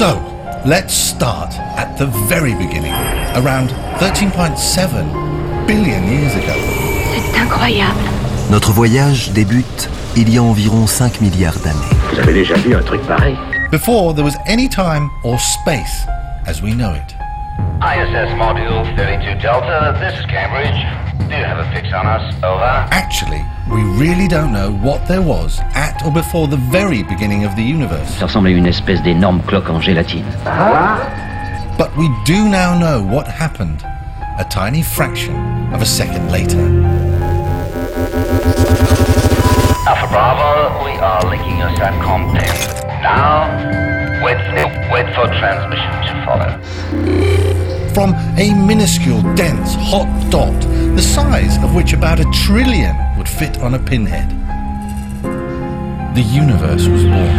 So, let's start at the very beginning, around 13.7 billion years ago. C'est incroyable. Notre voyage débute il y a environ 5 milliards d'années. Vous avez déjà vu un truc pareil Before there was any time or space as we know it. ISS Module 32 Delta, this is Cambridge. Do you have a fix on us? Over. Actually, we really don't know what there was at or before the very beginning of the universe. Ça ressemble à une espèce d'énorme cloque en gélatine. But we do now know what happened a tiny fraction of a second later. Alpha Bravo, we are linking your SATCOM pin. Now, wait, wait for transmission to follow. From a minuscule, dense, hot dot, the size of which about a trillion would fit on a pinhead, the universe was born.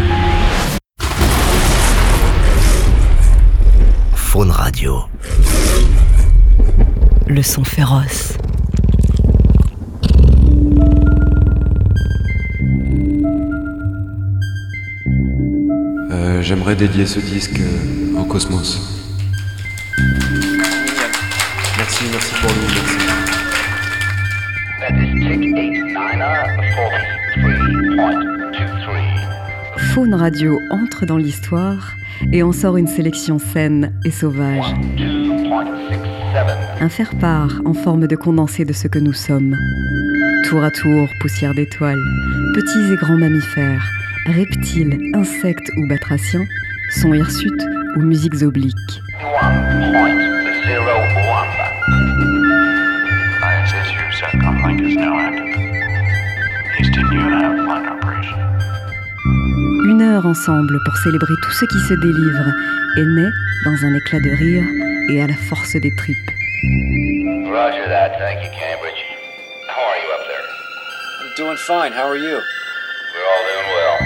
Faune Radio. Le son féroce. Euh, J'aimerais dédier ce disque euh, au cosmos. Merci, merci pour lui, merci. Faune Radio entre dans l'histoire et en sort une sélection saine et sauvage. 43.2.3. Un faire-part en forme de condensé de ce que nous sommes. Tour à tour, poussière d'étoiles, petits et grands mammifères, reptiles, insectes ou batraciens, sons hirsutes ou musiques obliques. 1.01. Une heure ensemble pour célébrer tout ce qui se délivre et naît dans un éclat de rire et à la force des tripes. Roger that. Thank you, Cambridge. How are you up there? I'm doing fine. How are you? We're all doing well.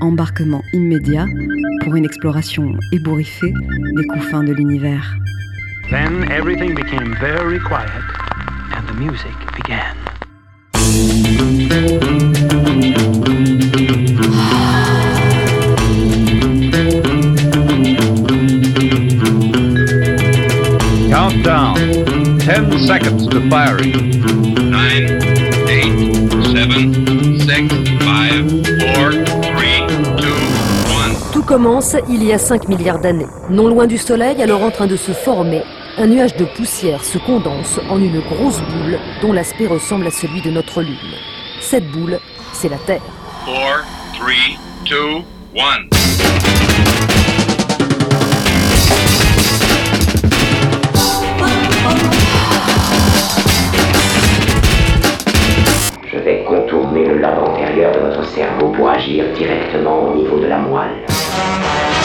Embarquement immédiat pour une exploration ébouriffée des confins de l'univers. Then everything became very quiet, and the music began. 10 seconds to firing. 9, 8, 7, 6, 5, 4, 3, 2, 1. Tout commence il y a 5 milliards d'années. Non loin du Soleil, alors en train de se former, un nuage de poussière se condense en une grosse boule dont l'aspect ressemble à celui de notre Lune. Cette boule, c'est la Terre. 4, 3, 2, 1. Cerveau pour agir directement au niveau de la moelle.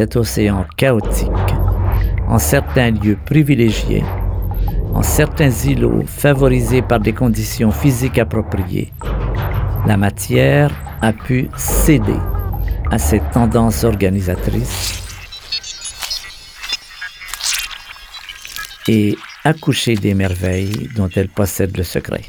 Cet océan chaotique, en certains lieux privilégiés, en certains îlots favorisés par des conditions physiques appropriées, la matière a pu céder à ces tendances organisatrices et accoucher des merveilles dont elle possède le secret.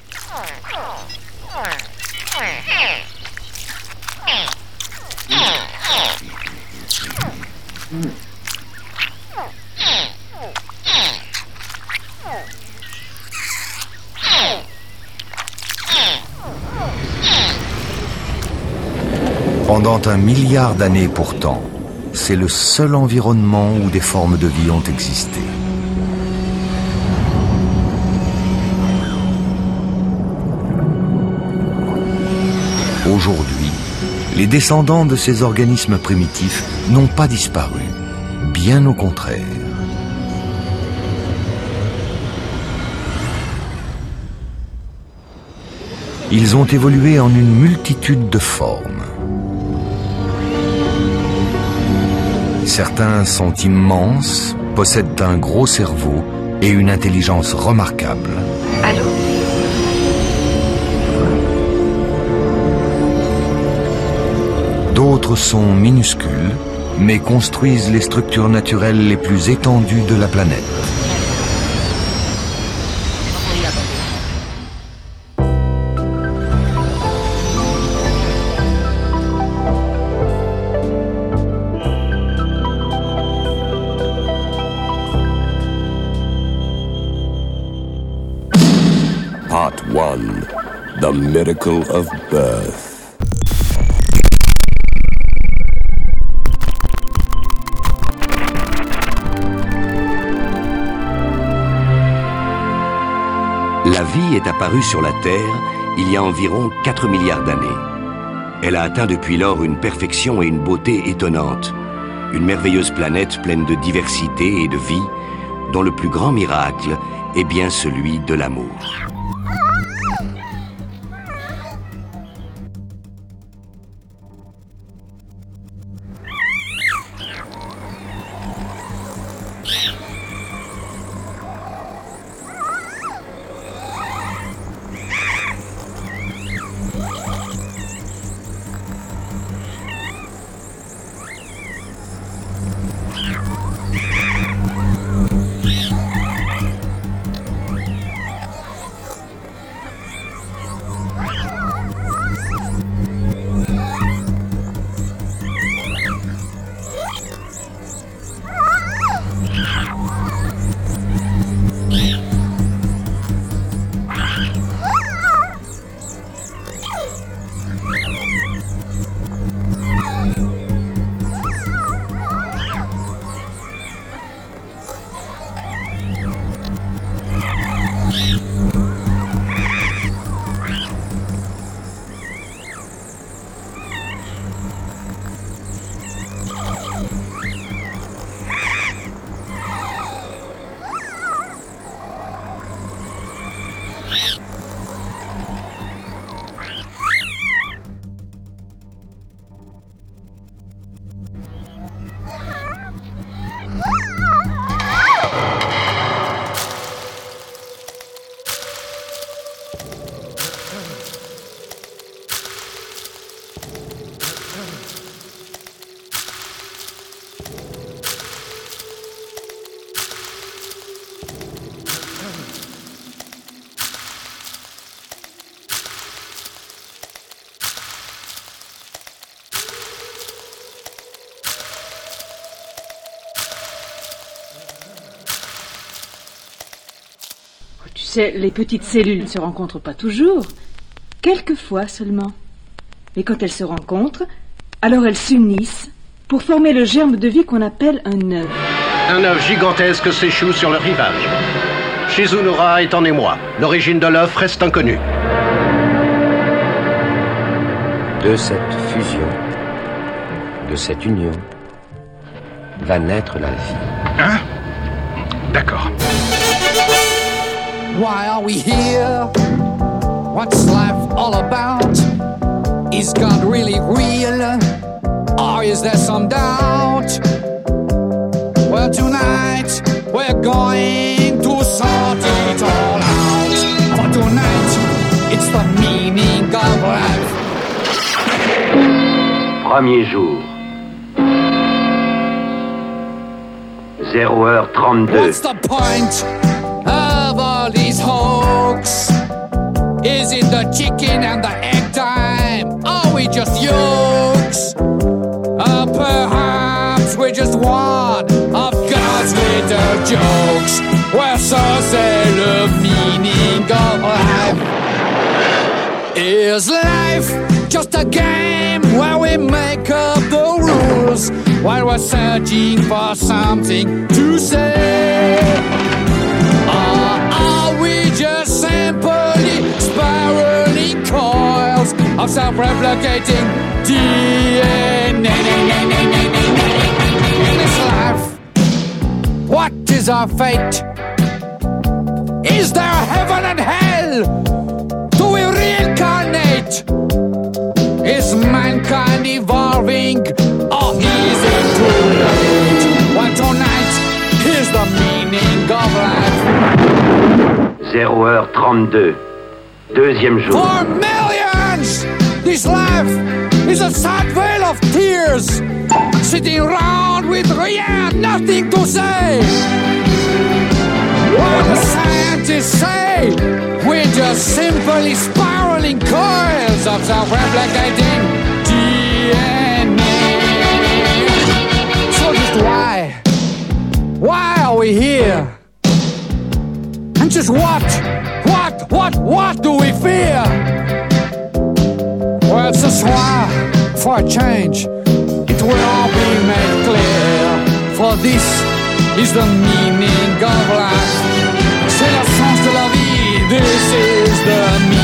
Un milliard d'années pourtant, c'est le seul environnement où des formes de vie ont existé. Aujourd'hui, les descendants de ces organismes primitifs n'ont pas disparu, bien au contraire. Ils ont évolué en une multitude de formes. Certains sont immenses, possèdent un gros cerveau et une intelligence remarquable. Allô D'autres sont minuscules, mais construisent les structures naturelles les plus étendues de la planète. La vie est apparue sur la Terre il y a environ 4 milliards d'années. Elle a atteint depuis lors une perfection et une beauté étonnantes. Une merveilleuse planète pleine de diversité et de vie, dont le plus grand miracle est bien celui de l'amour. Les petites cellules ne se rencontrent pas toujours, quelquefois seulement. Et quand elles se rencontrent, alors elles s'unissent pour former le germe de vie qu'on appelle un œuf. Un œuf gigantesque s'échoue sur le rivage. Shizunura est en émoi. L'origine de l'œuf reste inconnue. De cette fusion, de cette union, va naître la vie. Hein? D'accord. Why are we here? What's life all about? Is God really real? Or is there some doubt? Well, tonight we're going to sort it all out. For tonight, it's the meaning of life. Premier jour. 0h32. What's the point these hoax? Is it the chicken and the egg time? Are we just yokes? Or perhaps we're just one of God's little jokes. Well, so c'est le meaning of life. Is life just a game where we make up the rules while we're searching for something to say? We just simply spiraling coils of self-replicating DNA? In this life, what is our fate? Is there heaven and hell? Do we reincarnate? Is mankind evolving or is it too late? Well, tonight is the meaning of life. 0h32. Deuxième jour. For millions, this life is a sad veil of tears. Sitting around with rien, nothing to say. What the scientists say, we're just simply spiraling coils of self-replicating DNA. So just why? Why are we here? Just what? What? What? What do we fear? Well, it's a soir for a change. It will all be made clear. For this is the meaning of life. C'est le sens de la vie. This is the meaning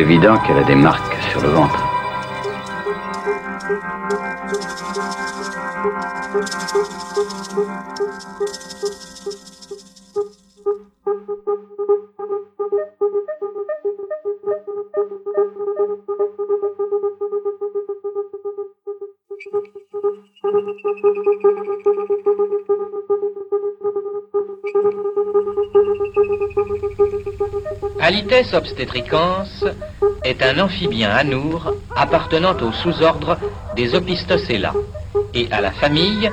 évident qu'elle a des marques sur le ventre. Alites obstetricans un amphibien anour appartenant au sous-ordre des Opistocella et à la famille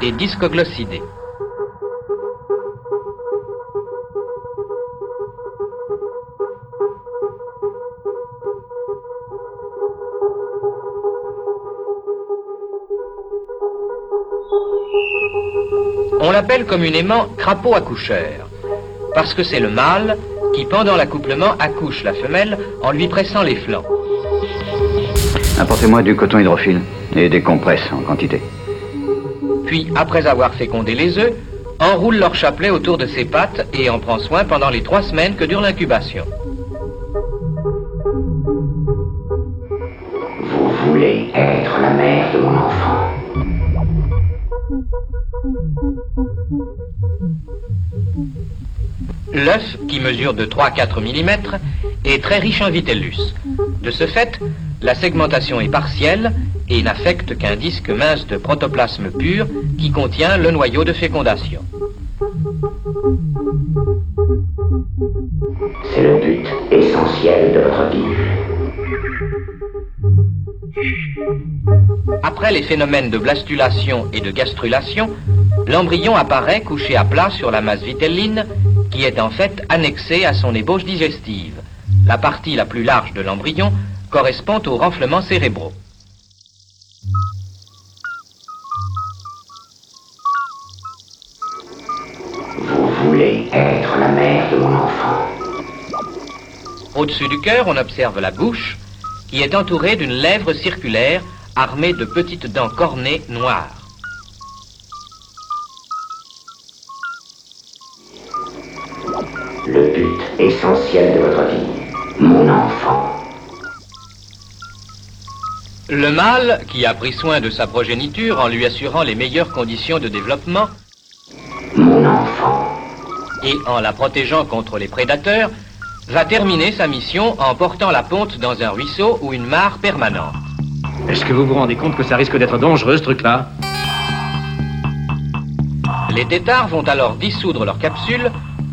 des Discoglossidés. On l'appelle communément crapaud accoucheur, parce que c'est le mâle qui, pendant l'accouplement, accouche la femelle en lui pressant les flancs. Apportez-moi du coton hydrophile et des compresses en quantité. Puis, après avoir fécondé les œufs, enroule leur chapelet autour de ses pattes et en prend soin pendant les trois semaines que dure l'incubation. Vous voulez être la mère de mon enfant. L'œuf, qui mesure de 3 à 4 mm, est très riche en vitellus. De ce fait, la segmentation est partielle et n'affecte qu'un disque mince de protoplasme pur qui contient le noyau de fécondation. C'est le but essentiel de votre vie. Après les phénomènes de blastulation et de gastrulation, l'embryon apparaît couché à plat sur la masse vitelline qui est en fait annexée à son ébauche digestive. La partie la plus large de l'embryon correspond aux renflements cérébraux. Vous voulez être la mère de mon enfant. Au-dessus du cœur, on observe la bouche, qui est entourée d'une lèvre circulaire armée de petites dents cornées noires. Le but essentiel de votre vie, mon enfant. Le mâle, qui a pris soin de sa progéniture en lui assurant les meilleures conditions de développement, mon enfant, et en la protégeant contre les prédateurs, va terminer sa mission en portant la ponte dans un ruisseau ou une mare permanente. Est-ce que vous vous rendez compte que ça risque d'être dangereux ce truc-là? Les têtards vont alors dissoudre leur capsule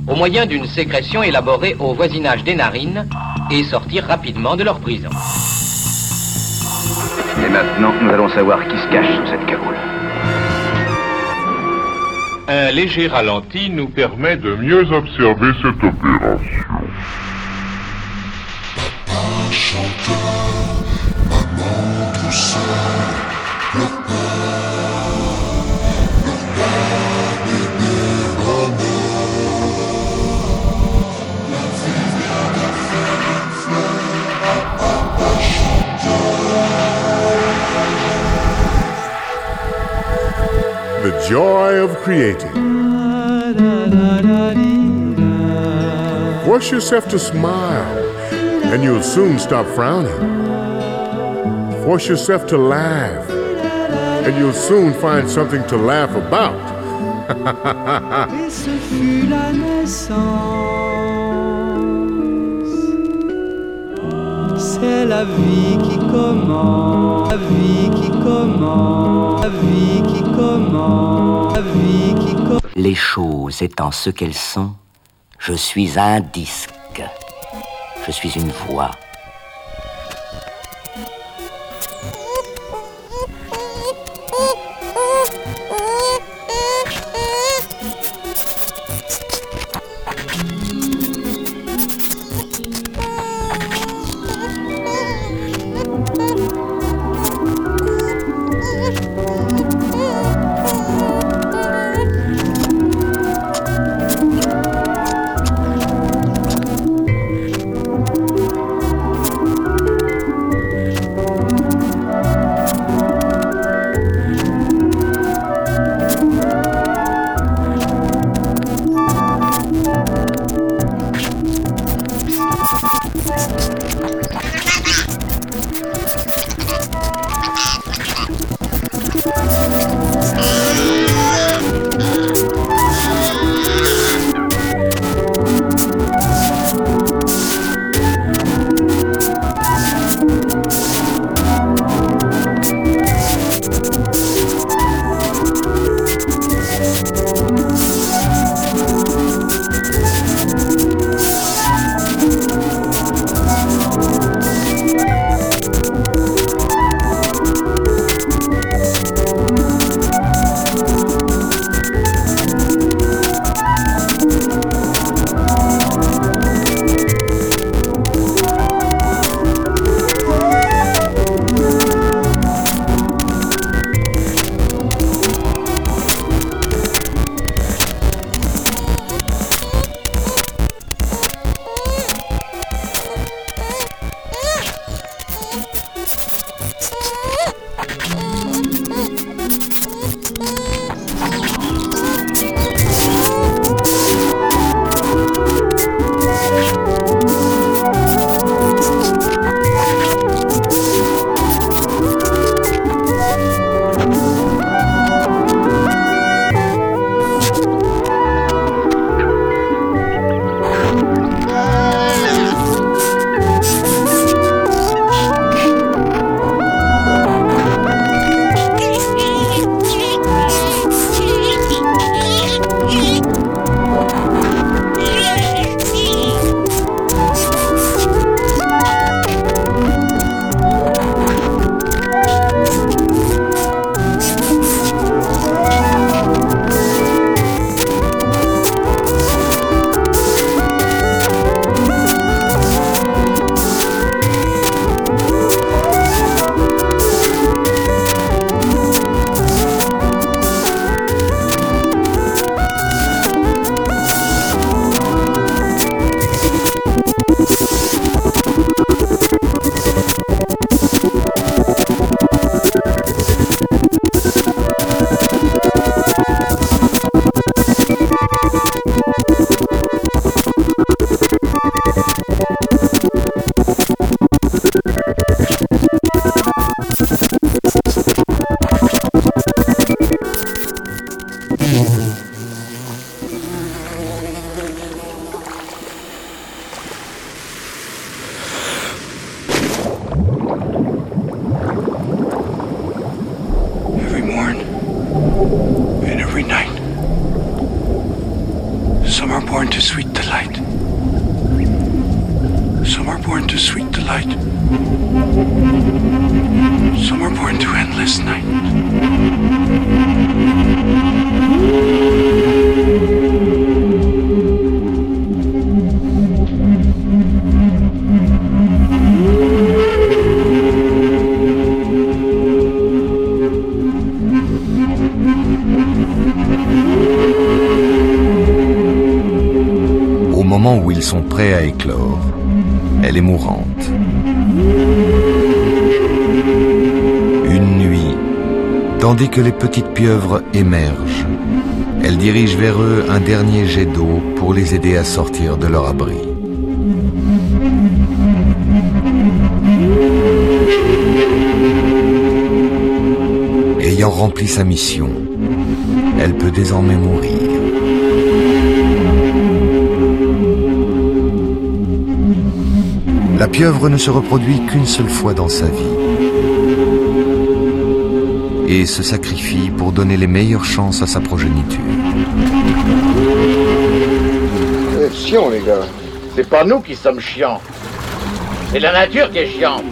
au moyen d'une sécrétion élaborée au voisinage des narines et sortir rapidement de leur prison. Et maintenant, nous allons savoir qui se cache sous cette cagoule. Un léger ralenti nous permet de mieux observer cette opération. Joy of creating. Force yourself to smile, and you'll soon stop frowning. Force yourself to laugh, and you'll soon find something to laugh about. C'est la vie qui commence, la vie qui commence, la vie qui commence, la vie qui commence. Les choses étant ce qu'elles sont, je suis un disque. Je suis une voix. Tandis que les petites pieuvres émergent, elle dirige vers eux un dernier jet d'eau pour les aider à sortir de leur abri. Ayant rempli sa mission, elle peut désormais mourir. La pieuvre ne se reproduit qu'une seule fois dans sa vie et se sacrifie pour donner les meilleures chances à sa progéniture. C'est chiant, les gars. C'est pas nous qui sommes chiants. C'est la nature qui est chiante.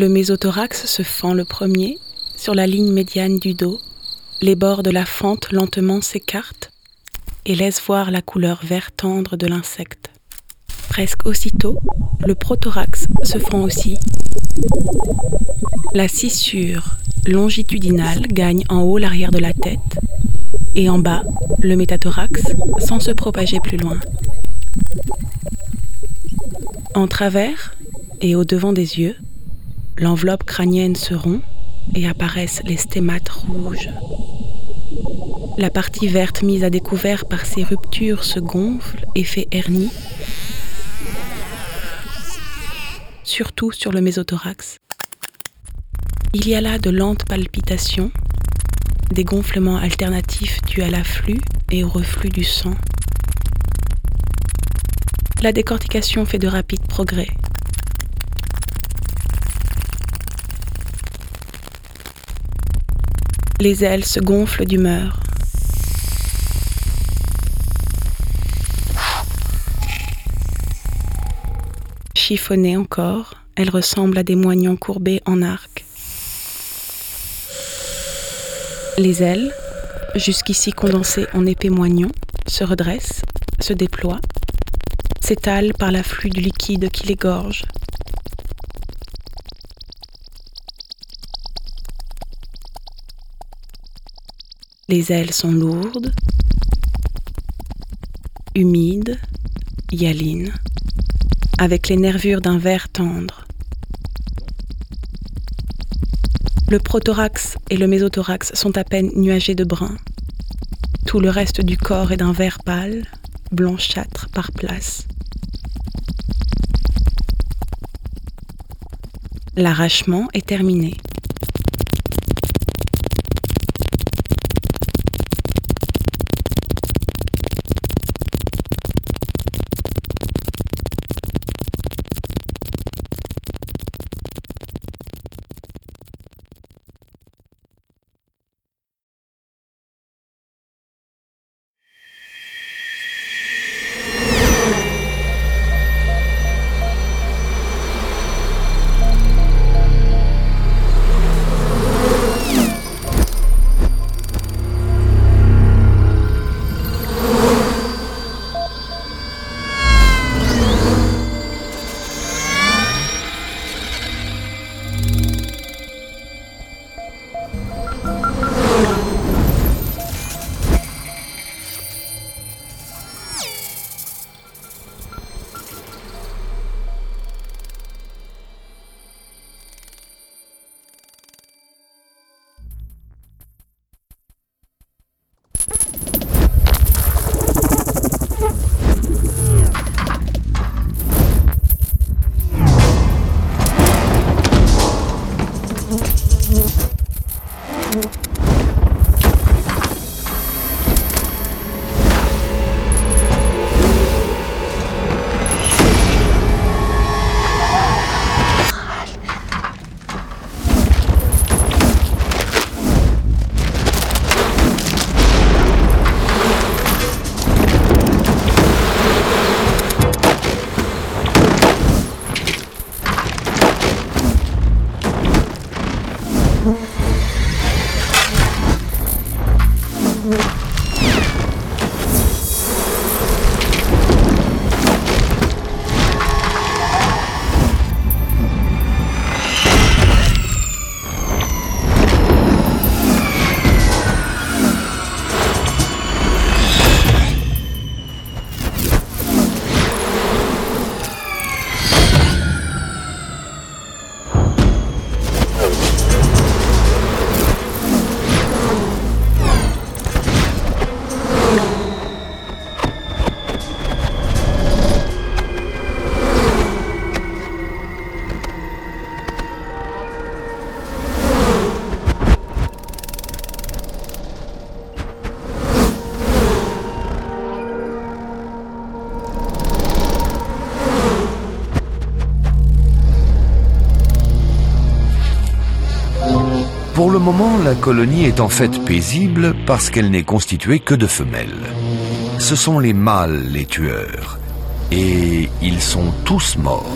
Le mésothorax se fend le premier sur la ligne médiane du dos. Les bords de la fente lentement s'écartent et laissent voir la couleur vert tendre de l'insecte. Presque aussitôt, le prothorax se fend aussi La scissure longitudinale gagne en haut l'arrière de la tête et en bas le métathorax sans se propager plus loin. En travers et au devant des yeux, l'enveloppe crânienne se rompt et apparaissent les stémates rouges. La partie verte mise à découvert par ces ruptures se gonfle et fait hernie, surtout sur le mésothorax. Il y a là de lentes palpitations, des gonflements alternatifs dus à l'afflux et au reflux du sang. La décortication fait de rapides progrès. Les ailes se gonflent d'humeur. Chiffonnées encore, elles ressemblent à des moignons courbés en arc. Les ailes, jusqu'ici condensées en épais moignons, se redressent, se déploient, s'étalent par l'afflux du liquide qui les gorge. Les ailes sont lourdes, humides, hyalines, avec les nervures d'un verre tendre. Le prothorax et le mésothorax sont à peine nuagés de brun. Tout le reste du corps est d'un vert pâle, blanchâtre par place. L'arrachement est terminé. Moment, la colonie est en fait paisible parce qu'elle n'est constituée que de femelles. Ce sont les mâles les tueurs. Et ils sont tous morts.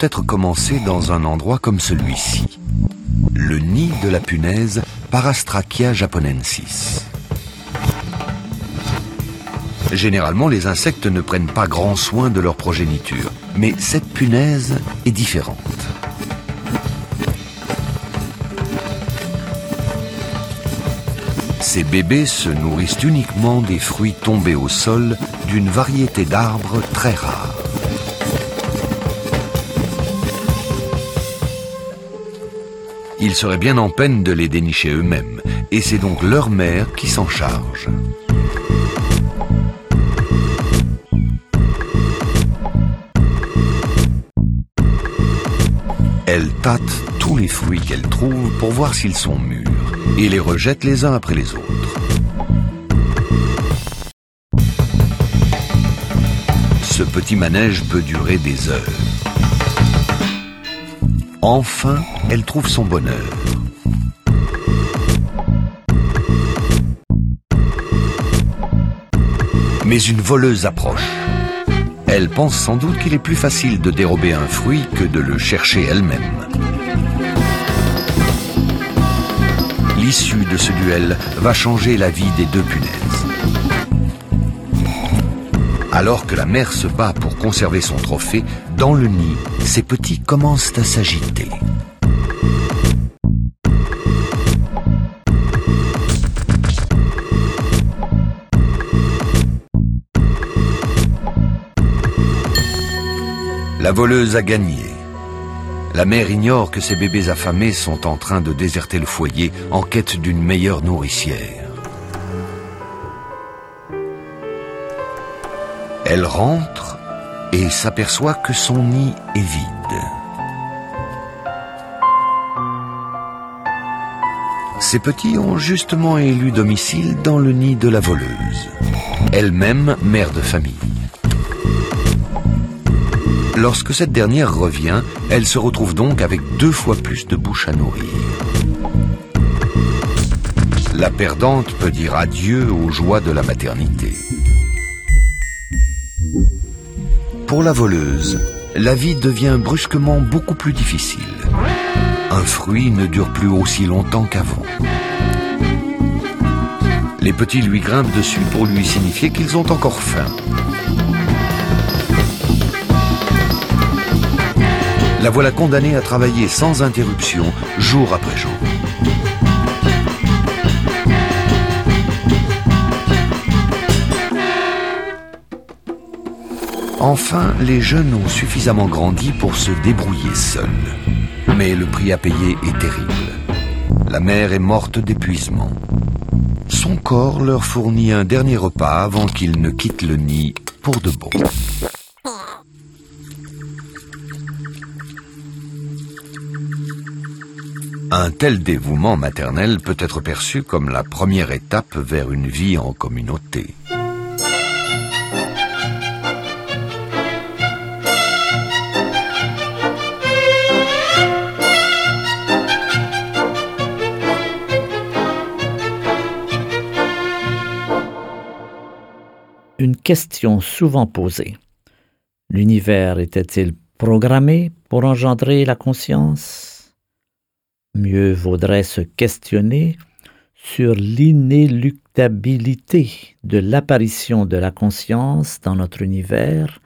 Peut-être commencé dans un endroit comme celui-ci. Le nid de la punaise Parastrachia japonensis. Généralement, les insectes ne prennent pas grand soin de leur progéniture, mais cette punaise est différente. Ces bébés se nourrissent uniquement des fruits tombés au sol d'une variété d'arbres très rare. Ils seraient bien en peine de les dénicher eux-mêmes, et c'est donc leur mère qui s'en charge. Elle tâte tous les fruits qu'elle trouve pour voir s'ils sont mûrs et les rejette les uns après les autres. Ce petit manège peut durer des heures. Enfin, elle trouve son bonheur. Mais une voleuse approche. Elle pense sans doute qu'il est plus facile de dérober un fruit que de le chercher elle-même. L'issue de ce duel va changer la vie des deux punaises. Alors que la mère se bat pour conserver son trophée, dans le nid, ses petits commencent à s'agiter. La voleuse a gagné. La mère ignore que ses bébés affamés sont en train de déserter le foyer en quête d'une meilleure nourricière. Elle rentre et s'aperçoit que son nid est vide. Ses petits ont justement élu domicile dans le nid de la voleuse, elle-même mère de famille. Lorsque cette dernière revient, elle se retrouve donc avec deux fois plus de bouches à nourrir. La perdante peut dire adieu aux joies de la maternité. Pour la voleuse, la vie devient brusquement beaucoup plus difficile. Un fruit ne dure plus aussi longtemps qu'avant. Les petits lui grimpent dessus pour lui signifier qu'ils ont encore faim. la voilà condamnée à travailler sans interruption, jour après jour. Enfin, les jeunes ont suffisamment grandi pour se débrouiller seuls. Mais le prix à payer est terrible. La mère est morte d'épuisement. Son corps leur fournit un dernier repas avant qu'ils ne quittent le nid pour de bon. Un tel dévouement maternel peut être perçu comme la première étape vers une vie en communauté. Une question souvent posée. L'univers était-il programmé pour engendrer la conscience? Mieux vaudrait se questionner sur l'inéluctabilité de l'apparition de la conscience dans notre univers,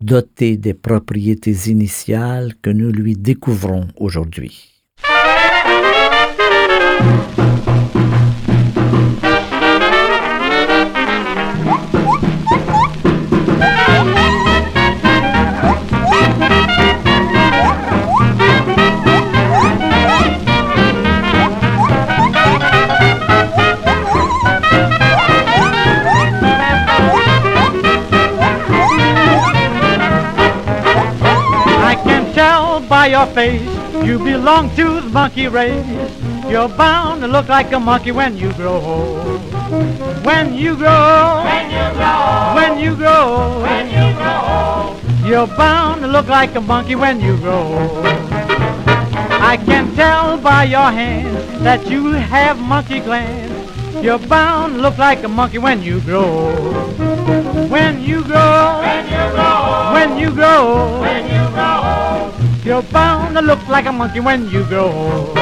doté des propriétés initiales que nous lui découvrons aujourd'hui. By your face, you belong to the monkey race. You're bound to look like a monkey when you grow old. When you grow, when you grow, when you grow, when you grow, you're bound to look like a monkey when you grow old. I can tell by your hands that you have monkey glands. You're bound to look like a monkey when you grow. When you grow, when you grow, when you grow, when you grow, you're bound to look like a monkey when you grow.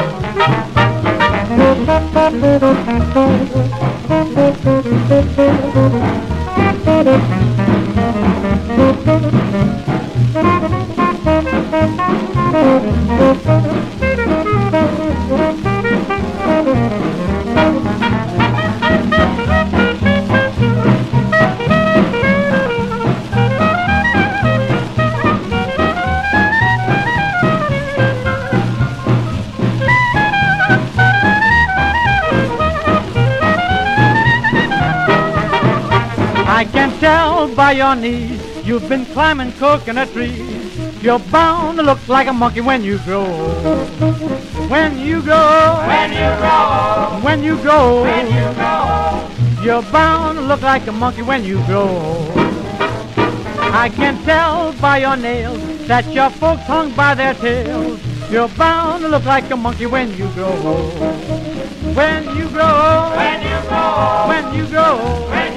I by your knees you've been climbing coconut trees. You're bound to look like a monkey when you grow. When you grow, when you grow, when you grow, when you grow, you're bound to look like a monkey when you grow. I can tell by your nails that your folks hung by their tails. You're bound to look like a monkey when you grow. When you grow, when you grow, when you grow, when you grow,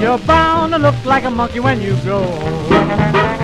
you're bound to look like a monkey when you grow.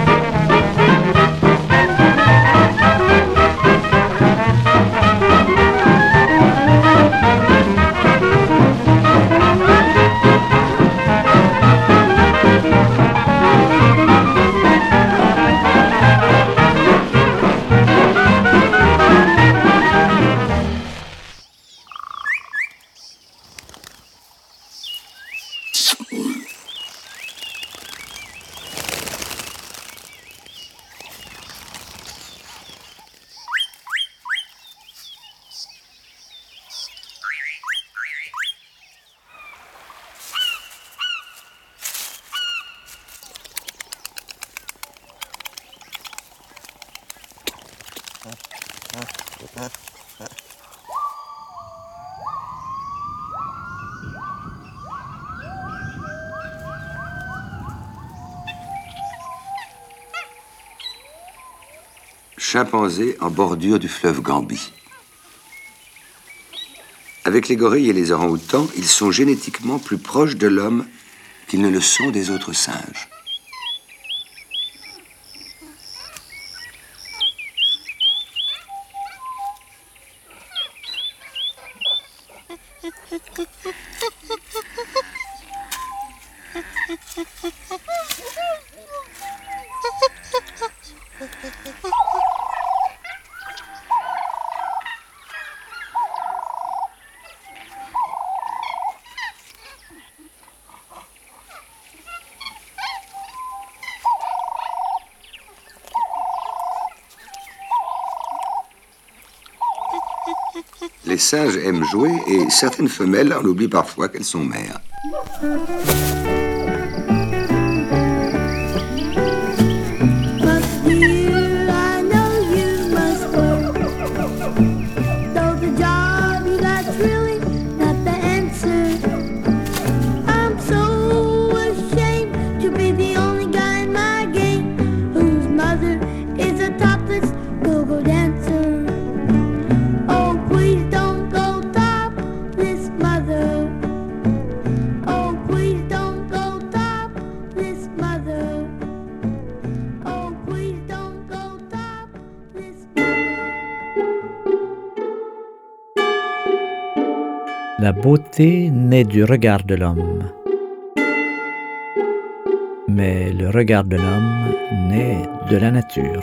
Chimpanzés en bordure du fleuve Gambie. Avec les gorilles et les orang-outans, ils sont génétiquement plus proches de l'homme qu'ils ne le sont des autres singes. Singes aiment jouer et certaines femelles en oublient parfois qu'elles sont mères. La beauté naît du regard de l'homme. Mais le regard de l'homme naît de la nature.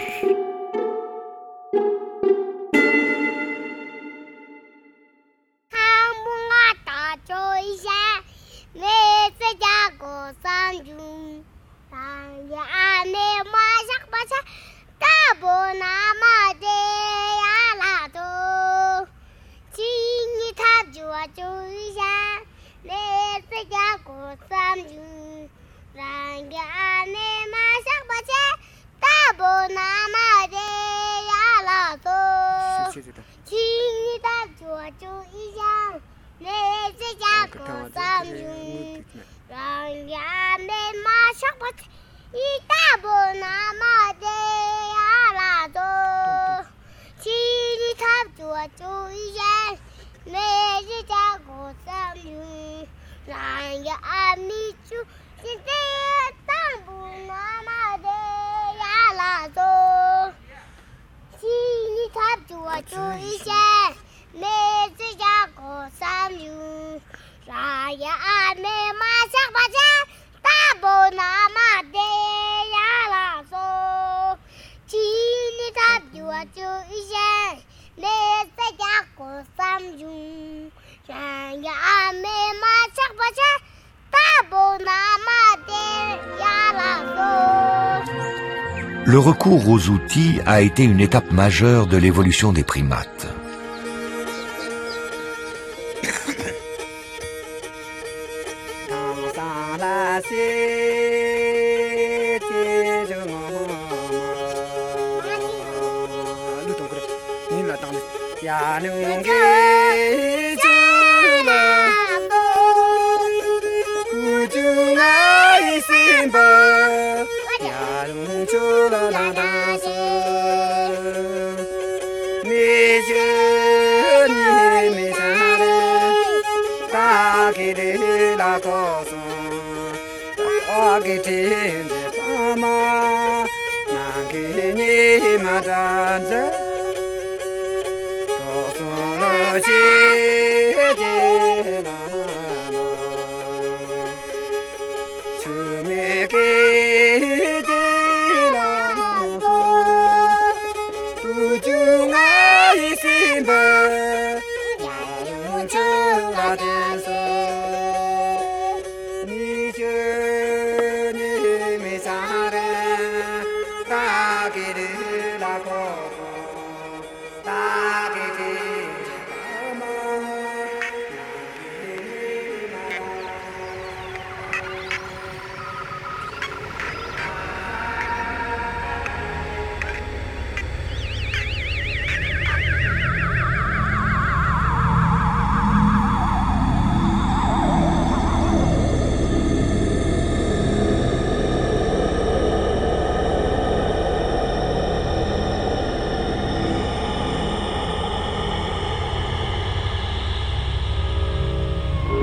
Le recours aux outils a été une étape majeure de l'évolution des primates.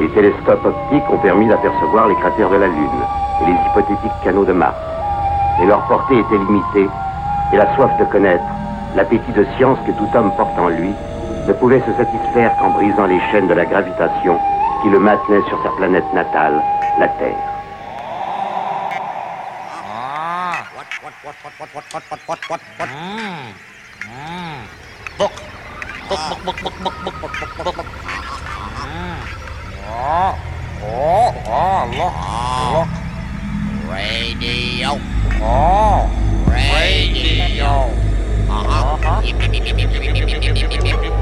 Les télescopes optiques ont permis d'apercevoir les cratères de la Lune et les hypothétiques canaux de Mars. Mais leur portée était limitée et la soif de connaître, l'appétit de science que tout homme porte en lui, ne pouvait se satisfaire qu'en brisant les chaînes de la gravitation qui le maintenaient sur sa planète natale, la Terre. Radio.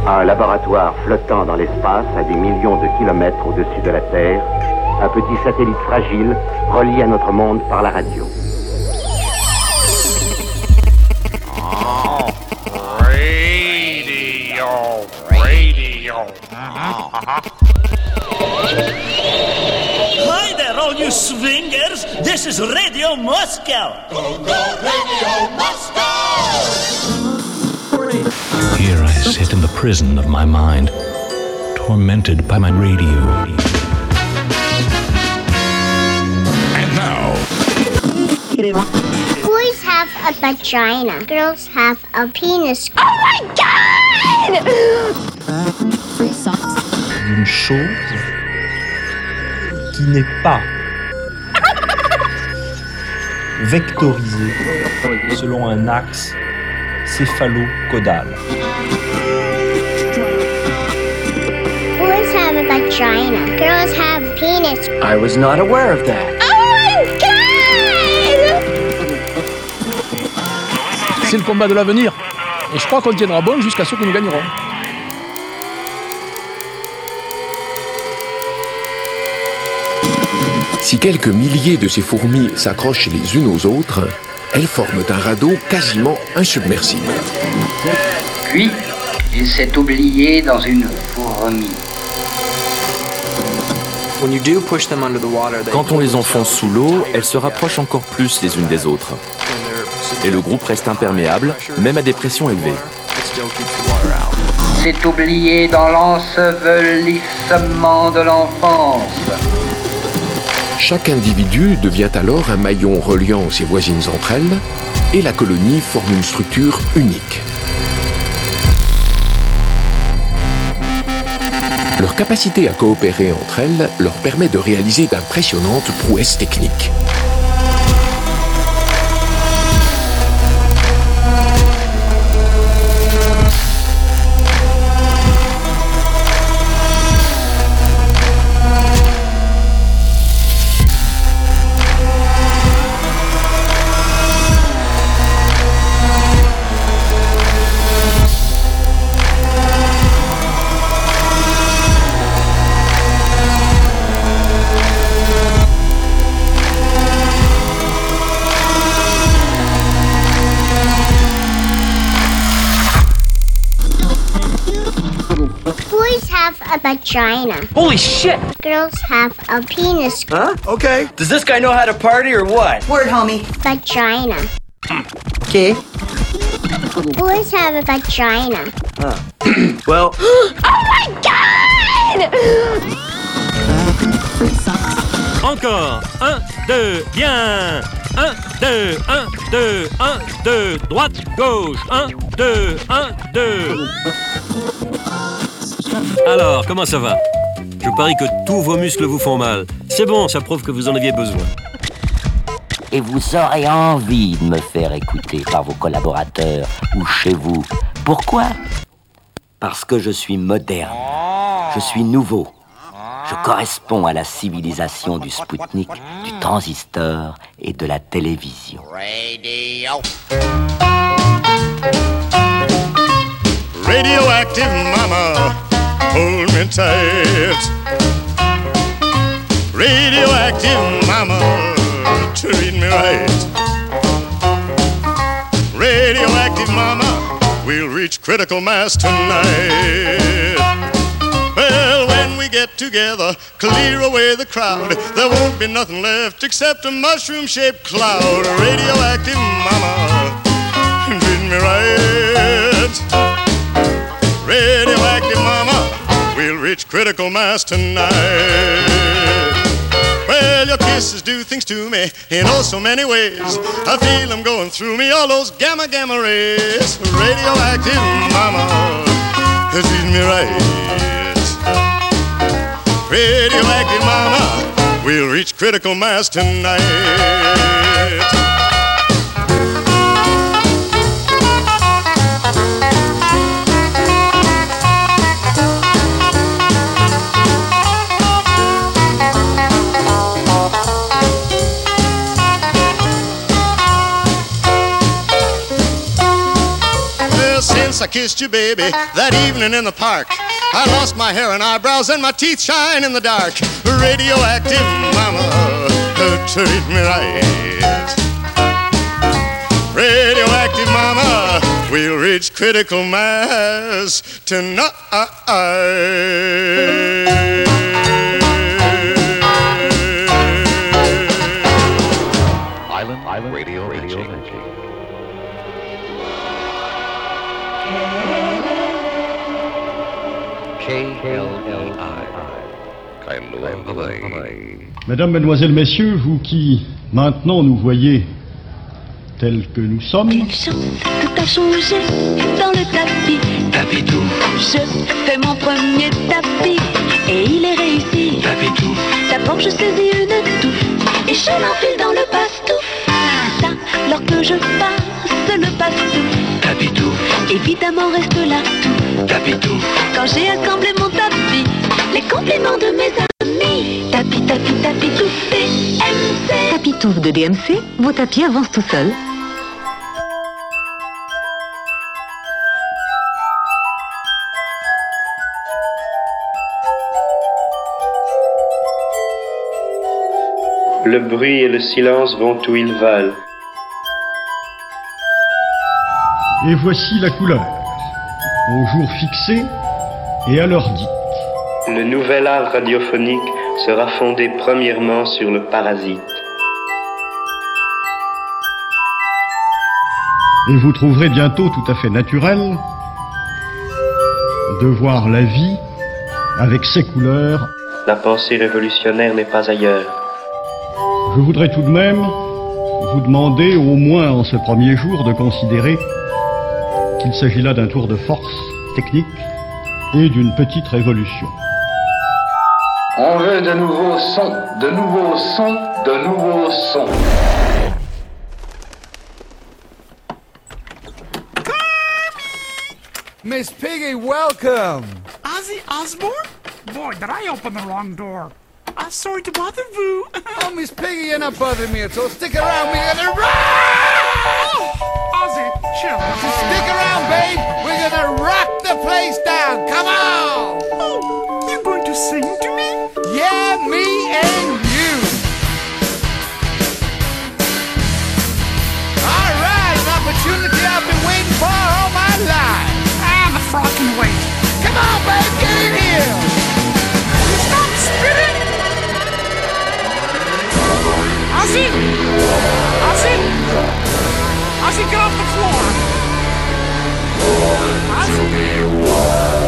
Un laboratoire flottant dans l'espace à des millions de kilomètres au-dessus de la Terre, un petit satellite fragile relié à notre monde par la radio. Radio. Radio. You swingers. This is Radio Muscle Radio Moscow. Here I sit in the prison of my mind, tormented by my radio. And now, Boys have a vagina. Girls have a penis. Oh my god! Une chose qui n'est pas vectorisée selon un axe céphalo-caudal. Boys have a vagina. Girls have penis. I was not aware of that. Oh my god! C'est le combat de l'avenir. Et je crois qu'on tiendra bon jusqu'à ce que nous gagnerons. Si quelques milliers de ces fourmis s'accrochent les unes aux autres, elles forment un radeau quasiment insubmersible. Puis, il s'est oublié dans une fourmi. Quand on les enfonce sous l'eau, elles se rapprochent encore plus les unes des autres. Et le groupe reste imperméable, même à des pressions élevées. S'est oublié dans l'ensevelissement de l'enfance. Chaque individu devient alors un maillon reliant ses voisines entre elles et la colonie forme une structure unique. Leur capacité à coopérer entre elles leur permet de réaliser d'impressionnantes prouesses techniques. Vagina. Holy shit! Girls have a penis. Huh? Okay. Does this guy know how to party or what? Word, homie. Vagina. Okay. Boys have a vagina. Huh. well, oh my god! Encore. Un, deux, bien. Un, deux, un, deux, un, deux. Droite, gauche. Un, deux, un, deux. Alors, comment ça va? Je parie que tous vos muscles vous font mal. C'est bon, ça prouve que vous en aviez besoin. Et vous aurez envie de me faire écouter par vos collaborateurs ou chez vous. Pourquoi? Parce que je suis moderne. Je suis nouveau. Je corresponds à la civilisation du Spoutnik, du transistor et de la télévision. Radioactive mama, hold me tight. Radioactive mama, treat me right. Radioactive mama, we'll reach critical mass tonight. Well, when we get together, clear away the crowd. There won't be nothing left except a mushroom shaped cloud. Radioactive mama, treat me right. Radioactive reach critical mass tonight. Well, your kisses do things to me in oh so many ways. I feel them going through me, all those gamma gamma rays. Radioactive mama, treat me right. Radioactive mama, we'll reach critical mass tonight. Since I kissed you, baby, that evening in the park, I lost my hair and eyebrows and my teeth shine in the dark. Radioactive mama, uh, treat me right. Radioactive mama, we'll reach critical mass tonight. Island, Island Radio, Mesdames, Mesdemoiselles, Messieurs, vous qui maintenant nous voyez tels que nous sommes, Tout a changé dans le tapis. Tapis tout. Je fais mon premier tapis et il est réussi. Tapis tout. D'abord je saisis une touffe et je l'enfile dans le passe-tout. Ça, lorsque je passe le passe-tout. Tapis tout. Évidemment reste là tout. Tapis tout. Quand j'ai assemblé mon tapis, les compliments de mes amis. Tapis, tapis, tapis tout. DMC. Tapis touffe de DMC, vos tapis avancent tout seuls. Le bruit et le silence vont où ils veulent. et voici la couleur, au jour fixé et à l'heure dite. Le nouvel art radiophonique sera fondé premièrement sur le parasite. Et vous trouverez bientôt tout à fait naturel de voir la vie avec ses couleurs La pensée révolutionnaire n'est pas ailleurs. Je voudrais tout de même vous demander, au moins en ce premier jour, de considérer qu'il s'agit là d'un tour de force technique et d'une petite révolution. On veut de nouveaux sons, de nouveaux sons, de nouveaux sons. Miss Piggy, welcome. Ozzy Osbourne? Boy, did I open the wrong door. I'm sorry to bother you. oh, Miss Piggy, you're not bothering me at all. Stick around, we're gonna rock! Oh, Ozzy, chill. Stick around, babe. We're gonna rock the place down. Come on! To sing to me? Yeah, me and you. All right, an opportunity I've been waiting for all my life. The frog can wait. Come on, babe, get in here. Stop spitting! Ozzy! Ozzy! Ozzy, get off the floor! Ozzy!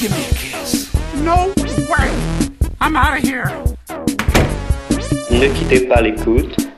Give me a kiss. No way! I'm out of here! Ne quittez pas l'écoute.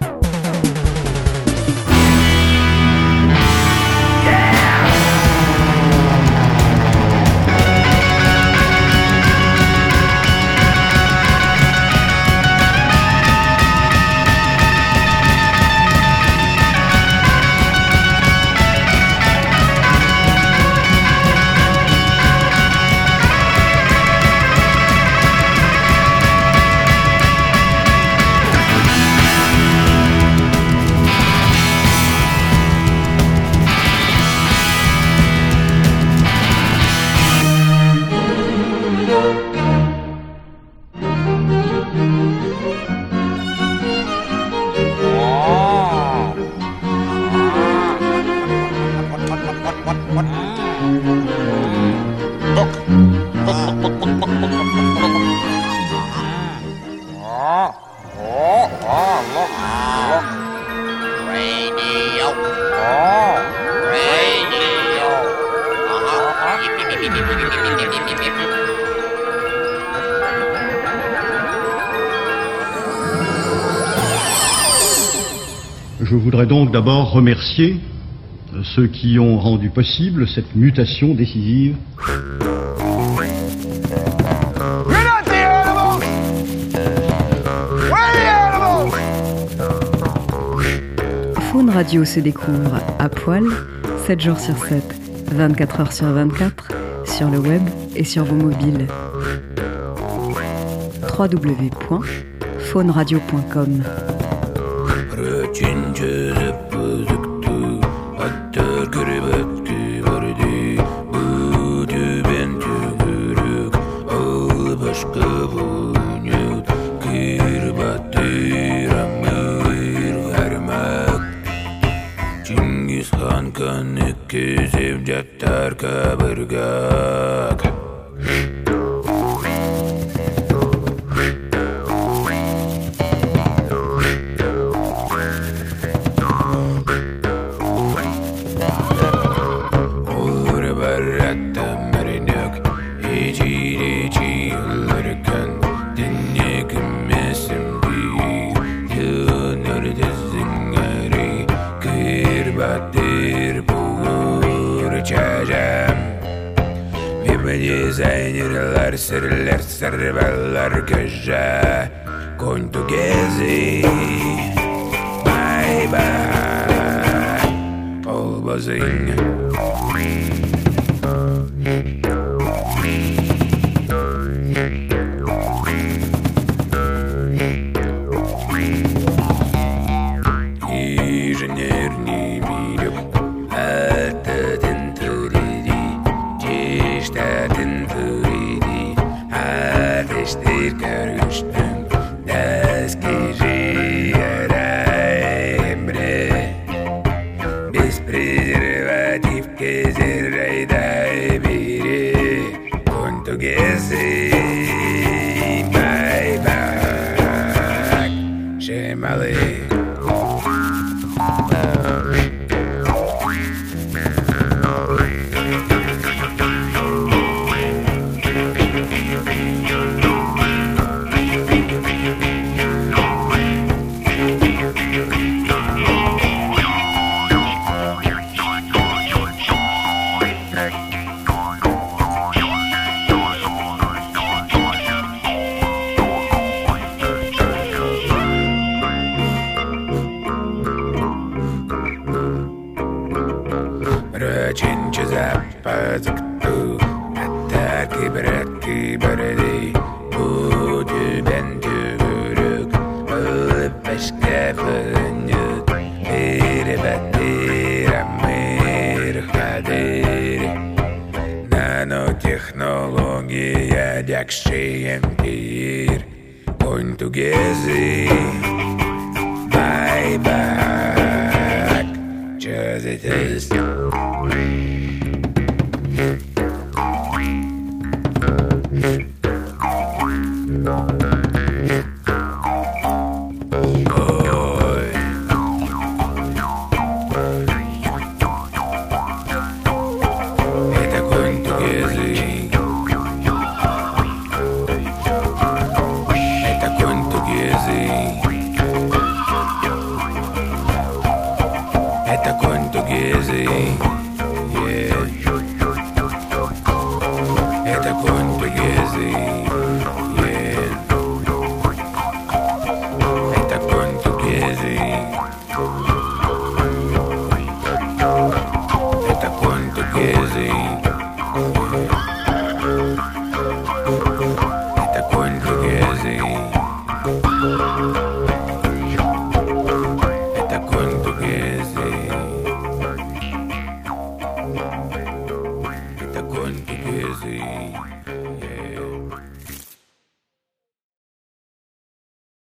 Remercier ceux qui ont rendu possible cette mutation décisive. Faune Radio se découvre à poil, 7 jours sur 7, 24 heures sur 24, sur le web et sur vos mobiles. www.fauneradio.com Kankan ikisi cepter köbürgek Seller Serveller Köze Kontugiezi Bye oh, bye Olbazin